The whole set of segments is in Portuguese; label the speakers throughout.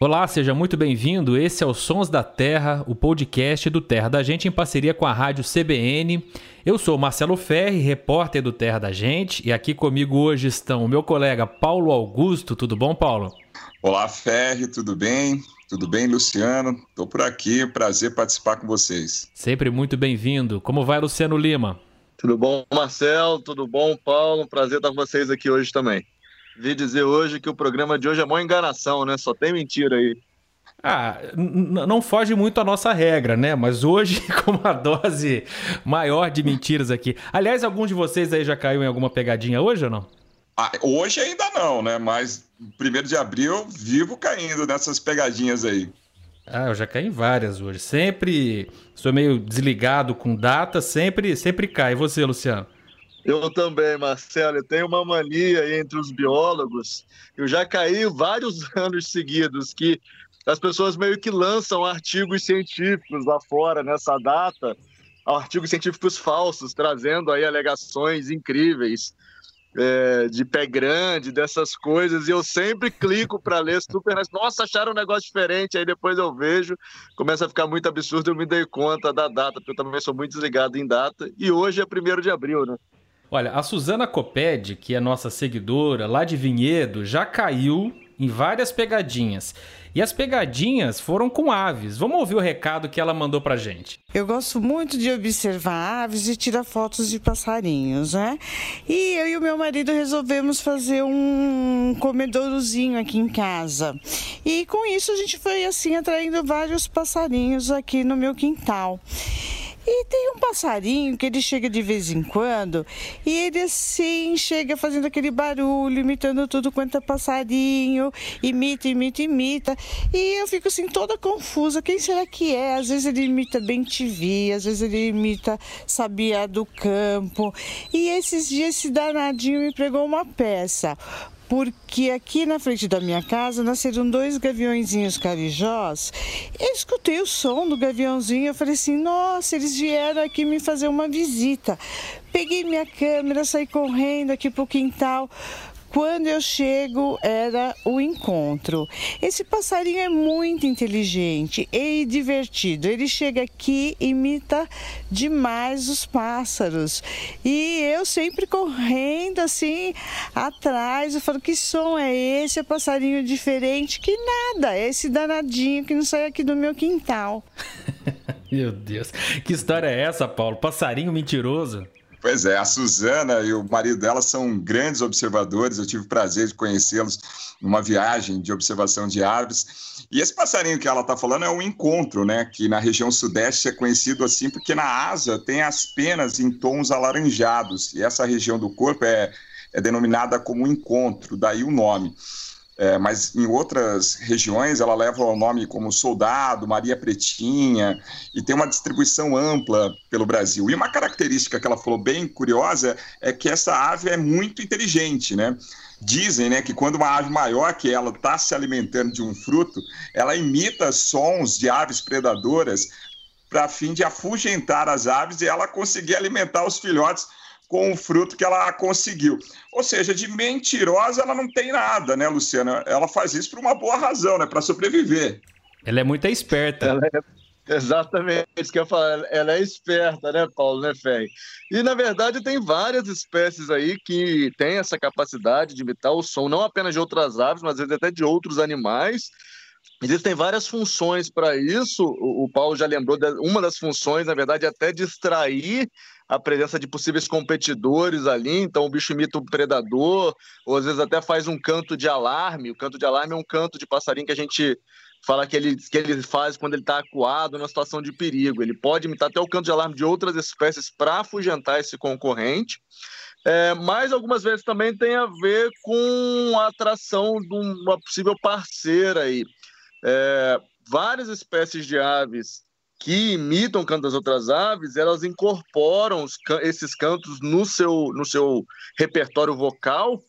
Speaker 1: Olá, seja muito bem-vindo. Esse é o Sons da Terra, o podcast do Terra da Gente em parceria com a rádio CBN. Eu sou Marcelo Ferri, repórter do Terra da Gente, e aqui comigo hoje estão o meu colega Paulo Augusto. Tudo bom, Paulo?
Speaker 2: Olá, Ferri, tudo bem? Tudo bem, Luciano? Estou por aqui, prazer participar com vocês.
Speaker 1: Sempre muito bem-vindo. Como vai, Luciano Lima?
Speaker 3: Tudo bom, Marcelo? Tudo bom, Paulo? Prazer estar com vocês aqui hoje também. Vi dizer hoje que o programa de hoje é mó enganação, né? Só tem mentira aí.
Speaker 1: Ah, não foge muito a nossa regra, né? Mas hoje, com uma dose maior de mentiras aqui. Aliás, algum de vocês aí já caiu em alguma pegadinha hoje ou não?
Speaker 2: Ah, hoje ainda não, né? Mas primeiro de abril eu vivo caindo nessas pegadinhas aí.
Speaker 1: Ah, eu já caí em várias hoje. Sempre sou meio desligado com data, sempre, sempre cai. E você, Luciano?
Speaker 3: Eu também, Marcelo. Eu tenho uma mania entre os biólogos. Eu já caí vários anos seguidos que as pessoas meio que lançam artigos científicos lá fora nessa data, artigos científicos falsos, trazendo aí alegações incríveis é, de pé grande, dessas coisas, e eu sempre clico para ler super. Nossa, acharam um negócio diferente, aí depois eu vejo, começa a ficar muito absurdo, eu me dei conta da data, porque eu também sou muito desligado em data, e hoje é primeiro de abril, né?
Speaker 1: Olha, a Suzana Coped, que é nossa seguidora lá de Vinhedo, já caiu em várias pegadinhas. E as pegadinhas foram com aves. Vamos ouvir o recado que ela mandou pra gente.
Speaker 4: Eu gosto muito de observar aves e tirar fotos de passarinhos, né? E eu e o meu marido resolvemos fazer um comedourozinho aqui em casa. E com isso a gente foi assim atraindo vários passarinhos aqui no meu quintal. E passarinho que ele chega de vez em quando e ele assim chega fazendo aquele barulho, imitando tudo quanto é passarinho, imita, imita, imita. E eu fico assim toda confusa, quem será que é? Às vezes ele imita bem TV, às vezes ele imita Sabia do Campo. E esses dias esse danadinho me pregou uma peça porque aqui na frente da minha casa nasceram dois gaviõezinhos carijós. Eu escutei o som do gaviãozinho, eu falei assim: nossa, eles vieram aqui me fazer uma visita. Peguei minha câmera, saí correndo aqui pro quintal. Quando eu chego, era o encontro. Esse passarinho é muito inteligente e divertido. Ele chega aqui, imita demais os pássaros. E eu sempre correndo assim atrás. Eu falo: que som é esse? É passarinho diferente? Que nada, é esse danadinho que não sai aqui do meu quintal.
Speaker 1: meu Deus, que história é essa, Paulo? Passarinho mentiroso?
Speaker 2: Pois é, a Suzana e o marido dela são grandes observadores. Eu tive o prazer de conhecê-los numa viagem de observação de aves. E esse passarinho que ela está falando é um encontro, né? Que na região sudeste é conhecido assim porque na asa tem as penas em tons alaranjados. E essa região do corpo é, é denominada como encontro, daí o nome é, mas em outras regiões ela leva o nome como Soldado, Maria Pretinha, e tem uma distribuição ampla pelo Brasil. E uma característica que ela falou bem curiosa é que essa ave é muito inteligente, né? Dizem né, que quando uma ave maior que ela está se alimentando de um fruto, ela imita sons de aves predadoras para fim de afugentar as aves e ela conseguir alimentar os filhotes com o fruto que ela conseguiu. Ou seja, de mentirosa ela não tem nada, né, Luciana? Ela faz isso por uma boa razão, né? Para sobreviver.
Speaker 1: Ela é muito esperta.
Speaker 3: Ela é, exatamente, isso que eu falo. Ela é esperta, né, Paulo, né, Fé? E, na verdade, tem várias espécies aí que têm essa capacidade de imitar o som, não apenas de outras aves, mas às vezes até de outros animais. Existem várias funções para isso. O, o Paulo já lembrou de uma das funções, na verdade, é até distrair a presença de possíveis competidores ali, então o bicho imita o predador, ou às vezes até faz um canto de alarme. O canto de alarme é um canto de passarinho que a gente fala que ele, que ele faz quando ele está acuado numa situação de perigo. Ele pode imitar até o canto de alarme de outras espécies para afugentar esse concorrente. É, mas algumas vezes também tem a ver com a atração de uma possível parceira aí. É, várias espécies de aves que imitam o canto das outras aves, elas incorporam os, esses cantos no seu, no seu repertório vocal,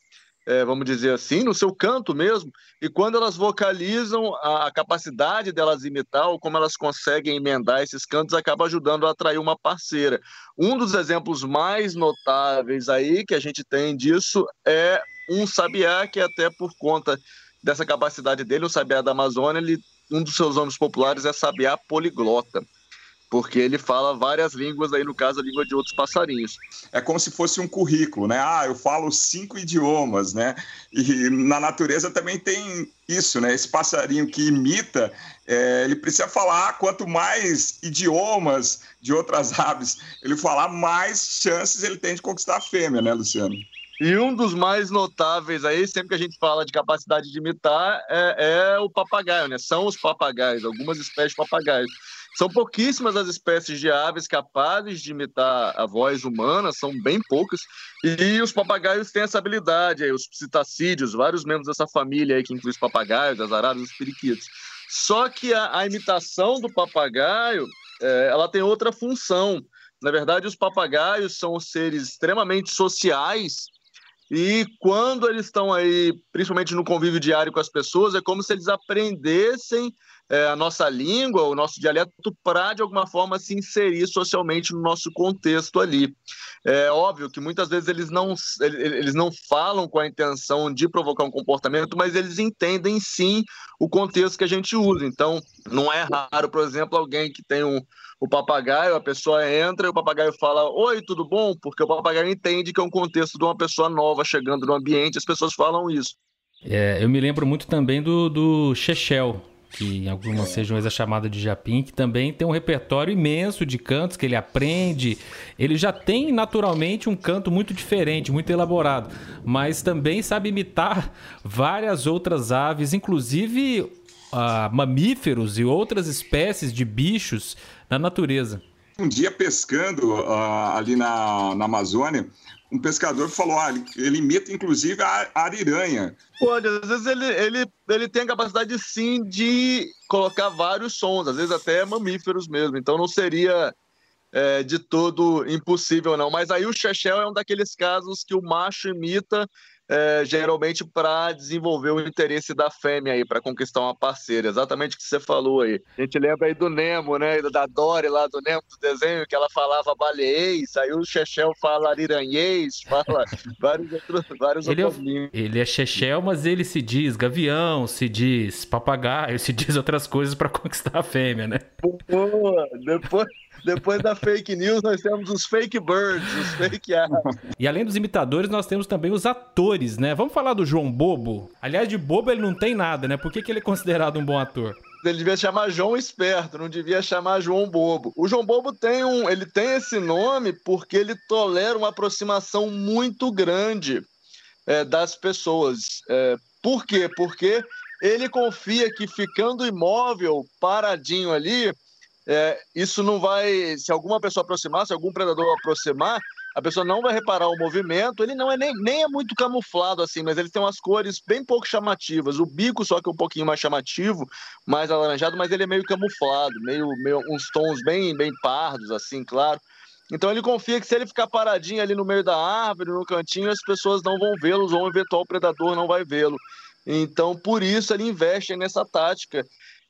Speaker 3: é, vamos dizer assim, no seu canto mesmo, e quando elas vocalizam, a, a, capacidade delas imitar, ou como elas conseguem emendar esses cantos, acaba ajudando a atrair uma parceira. Um dos exemplos mais notáveis aí que a gente tem disso é um sabiá, que até por conta dessa capacidade dele, o sabiá da Amazônia, ele, um dos seus nomes populares é sabiá poliglota porque ele fala várias línguas, aí no caso a língua de outros passarinhos.
Speaker 2: É como se fosse um currículo, né? Ah, eu falo cinco idiomas, né? E na natureza também tem isso, né? Esse passarinho que imita, é, ele precisa falar quanto mais idiomas de outras aves ele falar, mais chances ele tem de conquistar a fêmea, né, Luciano?
Speaker 3: E um dos mais notáveis aí, sempre que a gente fala de capacidade de imitar, é, é o papagaio, né? São os papagaios, algumas espécies de papagaios. São pouquíssimas as espécies de aves capazes de imitar a voz humana, são bem poucas, e os papagaios têm essa habilidade, aí, os psitacídeos, vários membros dessa família aí, que inclui os papagaios, as araras, os periquitos. Só que a, a imitação do papagaio, é, ela tem outra função. Na verdade, os papagaios são seres extremamente sociais e quando eles estão aí, principalmente no convívio diário com as pessoas, é como se eles aprendessem é, a nossa língua, o nosso dialeto, para de alguma forma se inserir socialmente no nosso contexto ali. É óbvio que muitas vezes eles não, eles não falam com a intenção de provocar um comportamento, mas eles entendem sim o contexto que a gente usa. Então, não é raro, por exemplo, alguém que tem um, o papagaio, a pessoa entra e o papagaio fala: Oi, tudo bom? Porque o papagaio entende que é um contexto de uma pessoa nova chegando no ambiente, as pessoas falam isso.
Speaker 1: É, eu me lembro muito também do, do Chechel, que em algumas regiões é chamada de japim, que também tem um repertório imenso de cantos que ele aprende. Ele já tem naturalmente um canto muito diferente, muito elaborado, mas também sabe imitar várias outras aves, inclusive uh, mamíferos e outras espécies de bichos na natureza.
Speaker 2: Um dia pescando uh, ali na, na Amazônia, um pescador falou, ah, ele, ele imita inclusive a ariranha.
Speaker 3: Pode, às vezes ele, ele, ele tem a capacidade sim de colocar vários sons, às vezes até mamíferos mesmo, então não seria é, de todo impossível não. Mas aí o Chechel é um daqueles casos que o macho imita é, geralmente para desenvolver o interesse da fêmea aí, para conquistar uma parceira. Exatamente o que você falou aí. A gente lembra aí do Nemo, né? Da Dory lá do Nemo, do desenho, que ela falava baleês, aí o Chechel fala ariranhês, fala vários outros, vários
Speaker 1: ele,
Speaker 3: outros
Speaker 1: é, ele é Chechel, mas ele se diz gavião, se diz papagaio, se diz outras coisas para conquistar a fêmea, né?
Speaker 3: Boa, depois... Depois da fake news, nós temos os fake birds, os fake aves.
Speaker 1: E além dos imitadores, nós temos também os atores, né? Vamos falar do João Bobo? Aliás, de bobo ele não tem nada, né? Por que, que ele é considerado um bom ator?
Speaker 3: Ele devia chamar João Esperto, não devia chamar João Bobo. O João Bobo tem um, ele tem esse nome porque ele tolera uma aproximação muito grande é, das pessoas. É, por quê? Porque ele confia que ficando imóvel, paradinho ali, é, isso não vai. Se alguma pessoa aproximar, se algum predador aproximar, a pessoa não vai reparar o movimento. Ele não é nem, nem é muito camuflado assim, mas ele tem umas cores bem pouco chamativas. O bico só que é um pouquinho mais chamativo, mais alaranjado, mas ele é meio camuflado, meio, meio uns tons bem, bem pardos, assim, claro. Então ele confia que se ele ficar paradinho ali no meio da árvore, no cantinho, as pessoas não vão vê-lo, ou o eventual predador não vai vê-lo. Então, por isso ele investe nessa tática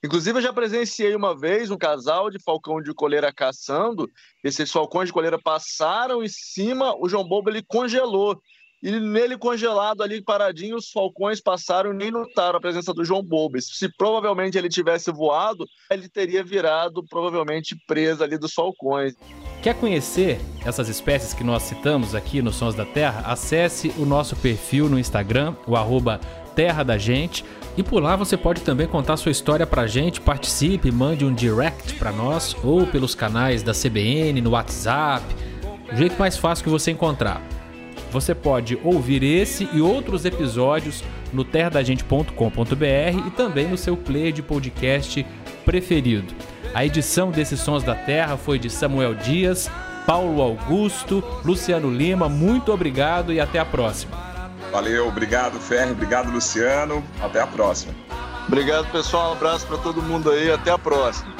Speaker 3: Inclusive, eu já presenciei uma vez um casal de falcão de coleira caçando. Esses falcões de coleira passaram em cima, o João Bobo ele congelou. E nele congelado ali, paradinho, os falcões passaram e nem notaram a presença do João Bobo. Se provavelmente ele tivesse voado, ele teria virado provavelmente presa ali dos falcões.
Speaker 1: Quer conhecer essas espécies que nós citamos aqui nos Sons da Terra? Acesse o nosso perfil no Instagram, o arroba Terra da Gente. E por lá você pode também contar sua história pra gente, participe, mande um direct para nós ou pelos canais da CBN, no WhatsApp, o jeito mais fácil que você encontrar. Você pode ouvir esse e outros episódios no terradagente.com.br e também no seu player de podcast preferido. A edição desses Sons da Terra foi de Samuel Dias, Paulo Augusto, Luciano Lima. Muito obrigado e até a próxima.
Speaker 2: Valeu, obrigado, Ferre, obrigado, Luciano. Até a próxima.
Speaker 3: Obrigado, pessoal. Um abraço para todo mundo aí. Até a próxima.